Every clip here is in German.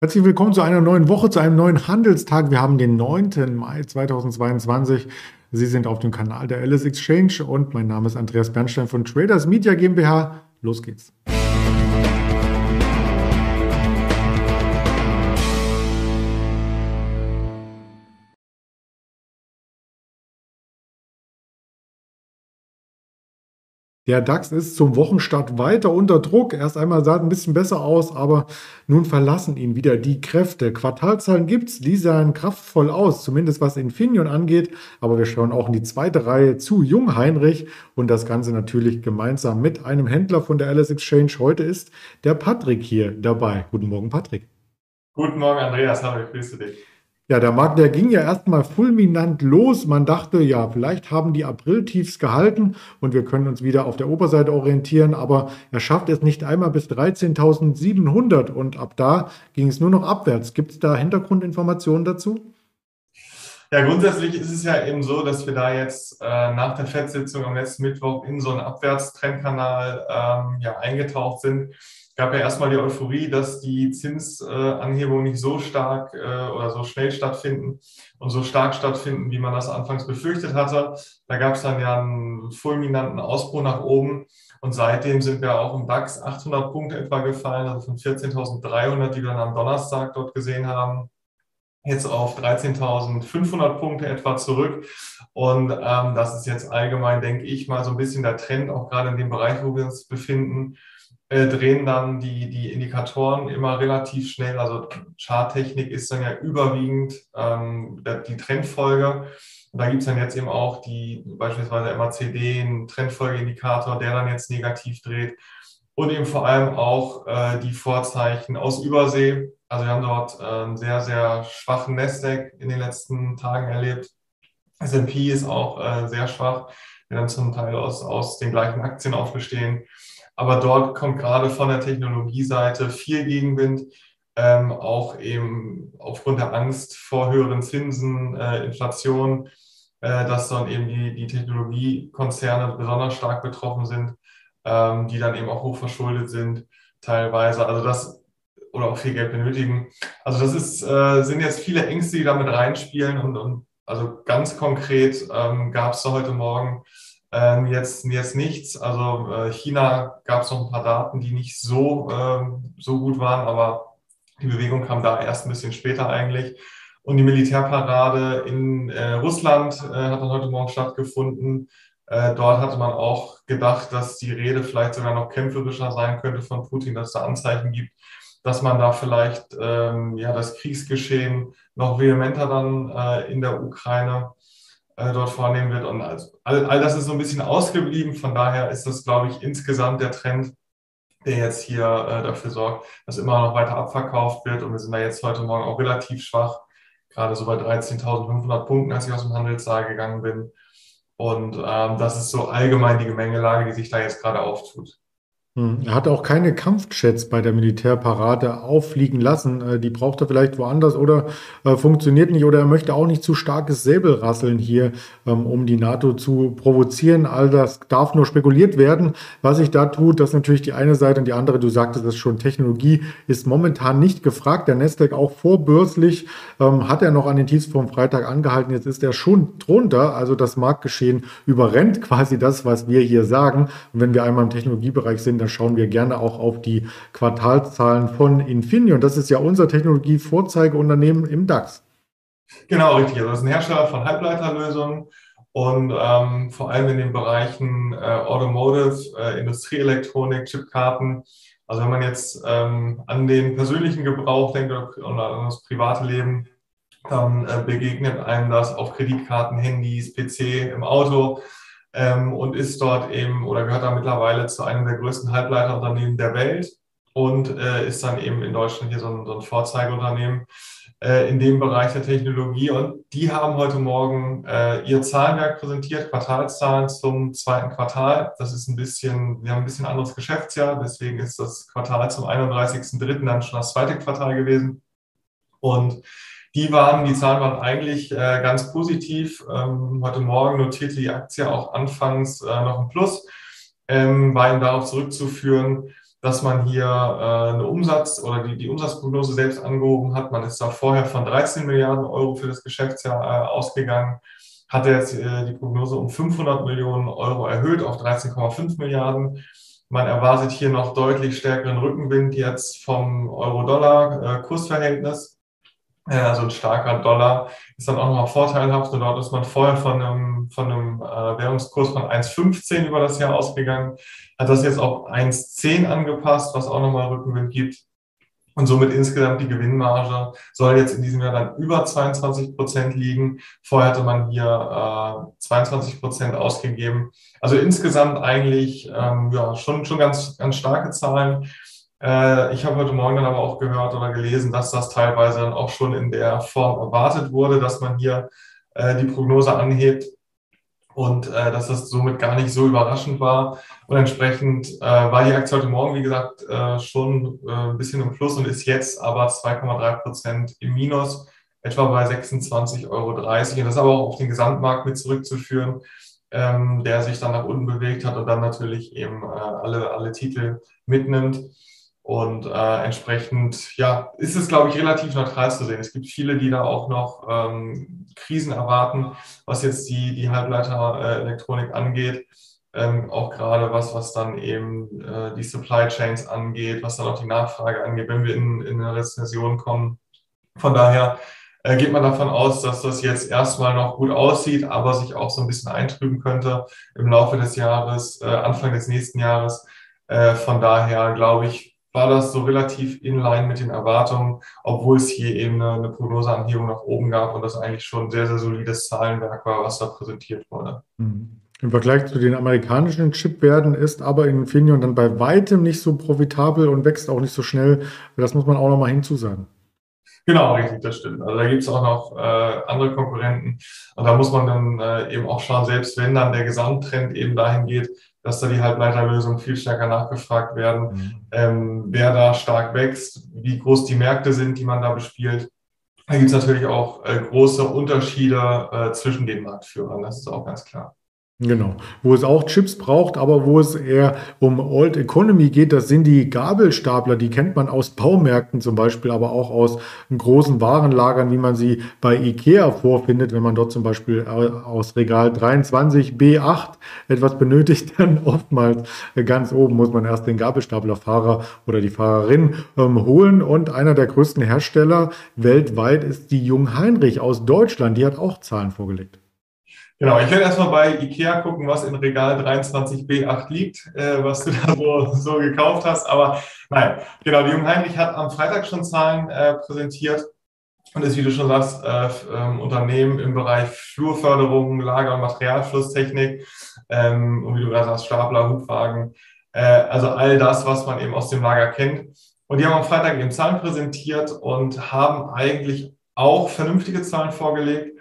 Herzlich willkommen zu einer neuen Woche, zu einem neuen Handelstag. Wir haben den 9. Mai 2022. Sie sind auf dem Kanal der Alice Exchange und mein Name ist Andreas Bernstein von Traders Media GmbH. Los geht's. Der DAX ist zum Wochenstart weiter unter Druck. Erst einmal sah es ein bisschen besser aus, aber nun verlassen ihn wieder die Kräfte. Quartalzahlen gibt es, die sahen kraftvoll aus, zumindest was Infineon angeht. Aber wir schauen auch in die zweite Reihe zu Jung Heinrich und das Ganze natürlich gemeinsam mit einem Händler von der Alice Exchange. Heute ist der Patrick hier dabei. Guten Morgen, Patrick. Guten Morgen, Andreas. Hallo, ich grüße dich. Ja, der Markt, der ging ja erstmal fulminant los. Man dachte, ja, vielleicht haben die April-Tiefs gehalten und wir können uns wieder auf der Oberseite orientieren, aber er schafft es nicht einmal bis 13.700 und ab da ging es nur noch abwärts. Gibt es da Hintergrundinformationen dazu? Ja, grundsätzlich ist es ja eben so, dass wir da jetzt äh, nach der FED-Sitzung am letzten Mittwoch in so einen Abwärtstrendkanal ähm, ja, eingetaucht sind gab ja erstmal die Euphorie, dass die Zinsanhebungen nicht so stark äh, oder so schnell stattfinden und so stark stattfinden, wie man das anfangs befürchtet hatte. Da gab es dann ja einen fulminanten Ausbruch nach oben und seitdem sind wir auch im DAX 800 Punkte etwa gefallen, also von 14.300, die wir dann am Donnerstag dort gesehen haben, jetzt auf 13.500 Punkte etwa zurück. Und ähm, das ist jetzt allgemein, denke ich mal, so ein bisschen der Trend, auch gerade in dem Bereich, wo wir uns befinden äh, drehen dann die, die Indikatoren immer relativ schnell. Also Charttechnik ist dann ja überwiegend ähm, die Trendfolge. Und da gibt es dann jetzt eben auch die beispielsweise MACD, einen Trendfolgeindikator, der dann jetzt negativ dreht. Und eben vor allem auch äh, die Vorzeichen aus Übersee. Also wir haben dort äh, einen sehr, sehr schwachen Nasdaq in den letzten Tagen erlebt. S&P ist auch äh, sehr schwach, wir dann zum Teil aus, aus den gleichen Aktien auch bestehen. Aber dort kommt gerade von der Technologieseite viel Gegenwind, ähm, auch eben aufgrund der Angst vor höheren Zinsen, äh, Inflation, äh, dass dann eben die, die Technologiekonzerne besonders stark betroffen sind, ähm, die dann eben auch hochverschuldet sind teilweise. Also das oder auch viel Geld benötigen. Also das ist, äh, sind jetzt viele Ängste, die damit reinspielen und, und also ganz konkret ähm, gab es heute Morgen ähm, jetzt, jetzt nichts. Also äh, China gab es noch ein paar Daten, die nicht so, ähm, so gut waren, aber die Bewegung kam da erst ein bisschen später eigentlich. Und die Militärparade in äh, Russland äh, hat dann heute Morgen stattgefunden. Äh, dort hatte man auch gedacht, dass die Rede vielleicht sogar noch kämpferischer sein könnte von Putin, dass es da Anzeichen gibt, dass man da vielleicht ähm, ja, das Kriegsgeschehen noch vehementer dann äh, in der Ukraine äh, dort vornehmen wird. Und also, all, all das ist so ein bisschen ausgeblieben. Von daher ist das, glaube ich, insgesamt der Trend, der jetzt hier äh, dafür sorgt, dass immer noch weiter abverkauft wird. Und wir sind da jetzt heute Morgen auch relativ schwach, gerade so bei 13.500 Punkten, als ich aus dem Handelssaal gegangen bin. Und ähm, das ist so allgemein die Gemengelage, die sich da jetzt gerade auftut. Hm, er hat auch keine Kampfjets bei der Militärparade auffliegen lassen. Äh, die braucht er vielleicht woanders oder äh, funktioniert nicht oder er möchte auch nicht zu starkes Säbelrasseln hier, ähm, um die NATO zu provozieren. All das darf nur spekuliert werden. Was sich da tut, das ist natürlich die eine Seite und die andere, du sagtest es schon, Technologie ist momentan nicht gefragt. Der Nasdaq auch vorbörslich ähm, hat er noch an den Tiefs vom Freitag angehalten. Jetzt ist er schon drunter. Also das Marktgeschehen überrennt quasi das, was wir hier sagen. Und wenn wir einmal im Technologiebereich sind, dann schauen wir gerne auch auf die Quartalzahlen von Infineon. Das ist ja unser Technologie-Vorzeigeunternehmen im DAX. Genau, richtig. Also das ist ein Hersteller von Halbleiterlösungen und ähm, vor allem in den Bereichen äh, Automotive, äh, Industrieelektronik, Chipkarten. Also wenn man jetzt ähm, an den persönlichen Gebrauch denkt oder an das private Leben, dann äh, begegnet einem das auf Kreditkarten, Handys, PC, im Auto ähm, und ist dort eben oder gehört da mittlerweile zu einem der größten Halbleiterunternehmen der Welt und äh, ist dann eben in Deutschland hier so ein, so ein Vorzeigeunternehmen äh, in dem Bereich der Technologie. Und die haben heute Morgen äh, ihr Zahlenwerk präsentiert, Quartalszahlen zum zweiten Quartal. Das ist ein bisschen, wir haben ein bisschen anderes Geschäftsjahr, deswegen ist das Quartal zum 31.03. dann schon das zweite Quartal gewesen. Und die waren, die Zahlen waren eigentlich äh, ganz positiv. Ähm, heute Morgen notierte die Aktie auch anfangs äh, noch ein Plus, ähm, war eben darauf zurückzuführen, dass man hier äh, eine Umsatz oder die, die Umsatzprognose selbst angehoben hat. Man ist da vorher von 13 Milliarden Euro für das Geschäftsjahr äh, ausgegangen, hat jetzt äh, die Prognose um 500 Millionen Euro erhöht auf 13,5 Milliarden. Man erwartet hier noch deutlich stärkeren Rückenwind jetzt vom Euro-Dollar-Kursverhältnis. Äh, also ein starker Dollar ist dann auch nochmal vorteilhaft. Und dort ist man vorher von einem, von einem äh, Währungskurs von 1,15 über das Jahr ausgegangen, hat das jetzt auf 1,10 angepasst, was auch nochmal Rückenwind gibt. Und somit insgesamt die Gewinnmarge soll jetzt in diesem Jahr dann über 22 Prozent liegen. Vorher hatte man hier äh, 22 Prozent ausgegeben. Also insgesamt eigentlich ähm, ja, schon, schon ganz, ganz starke Zahlen. Äh, ich habe heute Morgen dann aber auch gehört oder gelesen, dass das teilweise dann auch schon in der Form erwartet wurde, dass man hier äh, die Prognose anhebt und äh, dass das somit gar nicht so überraschend war. Und entsprechend war die Aktie heute Morgen, wie gesagt, schon ein bisschen im Plus und ist jetzt aber 2,3 Prozent im Minus, etwa bei 26,30 Euro. Und das ist aber auch auf den Gesamtmarkt mit zurückzuführen, ähm, der sich dann nach unten bewegt hat und dann natürlich eben alle, alle Titel mitnimmt. Und äh, entsprechend, ja, ist es, glaube ich, relativ neutral zu sehen. Es gibt viele, die da auch noch ähm, Krisen erwarten, was jetzt die, die Halbleiterelektronik angeht. Ähm, auch gerade was, was dann eben äh, die Supply Chains angeht, was dann auch die Nachfrage angeht, wenn wir in, in eine Rezession kommen. Von daher äh, geht man davon aus, dass das jetzt erstmal noch gut aussieht, aber sich auch so ein bisschen eintrüben könnte im Laufe des Jahres, äh, Anfang des nächsten Jahres. Äh, von daher glaube ich, war das so relativ in line mit den Erwartungen, obwohl es hier eben eine, eine Prognoseanhebung nach oben gab und das eigentlich schon ein sehr, sehr solides Zahlenwerk war, was da präsentiert wurde. Mhm. Im Vergleich zu den amerikanischen Chipwerten ist aber Infineon dann bei weitem nicht so profitabel und wächst auch nicht so schnell. Das muss man auch noch mal hinzusagen. Genau, richtig, das stimmt. Also da gibt es auch noch äh, andere Konkurrenten. Und da muss man dann äh, eben auch schauen, selbst wenn dann der Gesamttrend eben dahin geht, dass da die Halbleiterlösungen viel stärker nachgefragt werden, mhm. ähm, wer da stark wächst, wie groß die Märkte sind, die man da bespielt. Da gibt es natürlich auch äh, große Unterschiede äh, zwischen den Marktführern, das ist auch ganz klar. Genau, wo es auch Chips braucht, aber wo es eher um Old Economy geht, das sind die Gabelstapler, die kennt man aus Baumärkten zum Beispiel, aber auch aus großen Warenlagern, wie man sie bei Ikea vorfindet, wenn man dort zum Beispiel aus Regal 23 B8 etwas benötigt, dann oftmals ganz oben muss man erst den Gabelstaplerfahrer oder die Fahrerin ähm, holen. Und einer der größten Hersteller weltweit ist die Jung Heinrich aus Deutschland, die hat auch Zahlen vorgelegt. Genau, ich werde erstmal bei IKEA gucken, was in Regal 23b8 liegt, äh, was du da so, so gekauft hast. Aber nein, genau, die Jungheinrich hat am Freitag schon Zahlen äh, präsentiert und ist, wie du schon sagst, äh, ähm, Unternehmen im Bereich Flurförderung, Lager- und Materialflusstechnik ähm, und wie du gerade sagst, Stapler, Hubwagen. Äh, also all das, was man eben aus dem Lager kennt. Und die haben am Freitag eben Zahlen präsentiert und haben eigentlich auch vernünftige Zahlen vorgelegt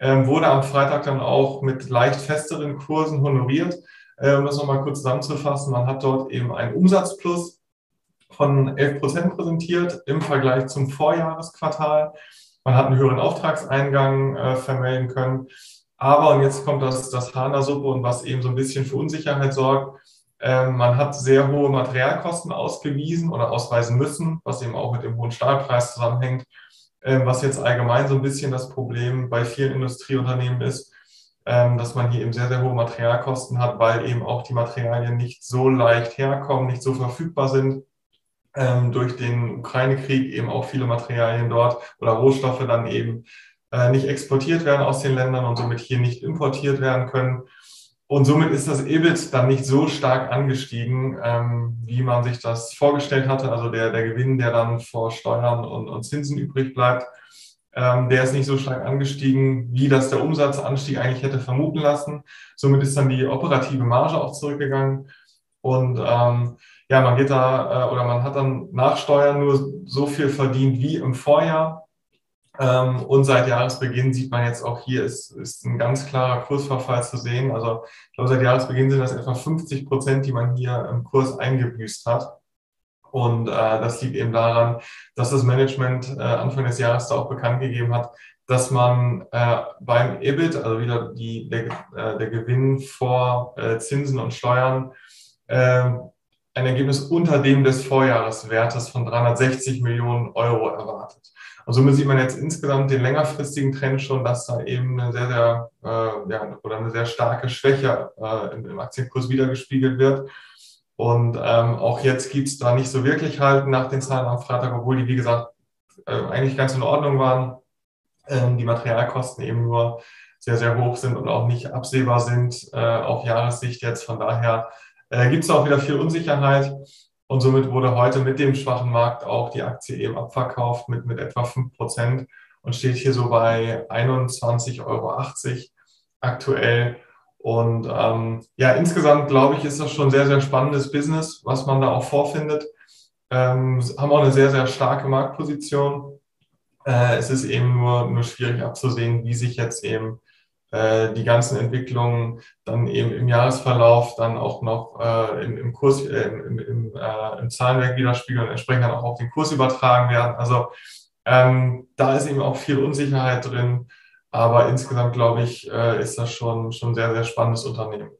ähm, wurde am Freitag dann auch mit leicht festeren Kursen honoriert. Äh, um das nochmal kurz zusammenzufassen, man hat dort eben einen Umsatzplus von 11 Prozent präsentiert im Vergleich zum Vorjahresquartal. Man hat einen höheren Auftragseingang äh, vermelden können. Aber, und jetzt kommt das, das Hana-Suppe und was eben so ein bisschen für Unsicherheit sorgt, äh, man hat sehr hohe Materialkosten ausgewiesen oder ausweisen müssen, was eben auch mit dem hohen Stahlpreis zusammenhängt. Ähm, was jetzt allgemein so ein bisschen das Problem bei vielen Industrieunternehmen ist, ähm, dass man hier eben sehr, sehr hohe Materialkosten hat, weil eben auch die Materialien nicht so leicht herkommen, nicht so verfügbar sind. Ähm, durch den Ukraine-Krieg eben auch viele Materialien dort oder Rohstoffe dann eben äh, nicht exportiert werden aus den Ländern und somit hier nicht importiert werden können. Und somit ist das EBIT dann nicht so stark angestiegen, ähm, wie man sich das vorgestellt hatte. Also der, der Gewinn, der dann vor Steuern und, und Zinsen übrig bleibt, ähm, der ist nicht so stark angestiegen, wie das der Umsatzanstieg eigentlich hätte vermuten lassen. Somit ist dann die operative Marge auch zurückgegangen. Und ähm, ja, man geht da äh, oder man hat dann nach Steuern nur so viel verdient wie im Vorjahr. Ähm, und seit Jahresbeginn sieht man jetzt auch hier ist, ist ein ganz klarer Kursverfall zu sehen. Also ich glaube, seit Jahresbeginn sind das etwa 50 Prozent, die man hier im Kurs eingebüßt hat. Und äh, das liegt eben daran, dass das Management äh, Anfang des Jahres da auch bekannt gegeben hat, dass man äh, beim EBIT, also wieder die, der, äh, der Gewinn vor äh, Zinsen und Steuern, äh, ein Ergebnis unter dem des Vorjahreswertes von 360 Millionen Euro erwartet. Und somit sieht man jetzt insgesamt den längerfristigen Trend schon, dass da eben eine sehr, sehr, äh, ja, oder eine sehr starke Schwäche äh, im, im, Aktienkurs wiedergespiegelt wird. Und ähm, auch jetzt gibt es da nicht so wirklich halt nach den Zahlen am Freitag, obwohl die, wie gesagt, äh, eigentlich ganz in Ordnung waren, ähm, die Materialkosten eben nur sehr, sehr hoch sind und auch nicht absehbar sind äh, auf Jahressicht jetzt. Von daher äh, gibt es auch wieder viel Unsicherheit. Und somit wurde heute mit dem schwachen Markt auch die Aktie eben abverkauft mit, mit etwa 5 Prozent und steht hier so bei 21,80 Euro aktuell. Und ähm, ja, insgesamt glaube ich, ist das schon ein sehr, sehr spannendes Business, was man da auch vorfindet. Ähm, haben auch eine sehr, sehr starke Marktposition. Äh, es ist eben nur, nur schwierig abzusehen, wie sich jetzt eben äh, die ganzen Entwicklungen dann eben im Jahresverlauf dann auch noch äh, im, im Kurs, äh, im, im, äh, im Zahlenwerk widerspiegeln und entsprechend dann auch auf den Kurs übertragen werden. Also ähm, da ist eben auch viel Unsicherheit drin. Aber insgesamt, glaube ich, äh, ist das schon, schon sehr, sehr spannendes Unternehmen.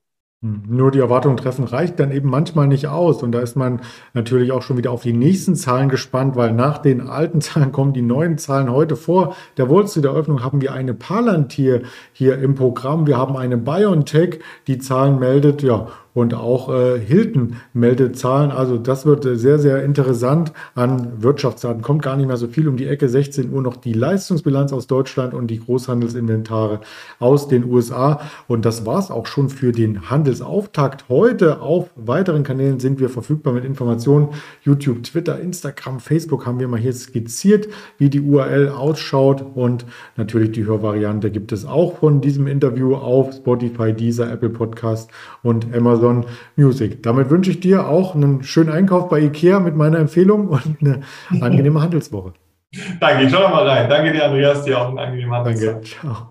Hm, nur die Erwartungen treffen reicht dann eben manchmal nicht aus. Und da ist man natürlich auch schon wieder auf die nächsten Zahlen gespannt, weil nach den alten Zahlen kommen die neuen Zahlen heute vor. Der Wurzel der Eröffnung haben wir eine Palantir hier im Programm. Wir haben eine BioNTech, die Zahlen meldet. Ja, und auch äh, Hilton meldet Zahlen. Also das wird äh, sehr, sehr interessant an Wirtschaftsdaten. Kommt gar nicht mehr so viel um die Ecke. 16 Uhr noch die Leistungsbilanz aus Deutschland und die Großhandelsinventare aus den USA. Und das war es auch schon für den Handelsauftakt. Heute auf weiteren Kanälen sind wir verfügbar mit Informationen. YouTube, Twitter, Instagram, Facebook haben wir mal hier skizziert, wie die URL ausschaut. Und natürlich die Hörvariante gibt es auch von diesem Interview auf Spotify, Deezer, Apple Podcast und Amazon. Amazon Music. Damit wünsche ich dir auch einen schönen Einkauf bei IKEA mit meiner Empfehlung und eine angenehme Handelswoche. Danke, ich schau mal rein. Danke dir, Andreas, dir auch einen angenehmen Handelswoche. Danke, ciao.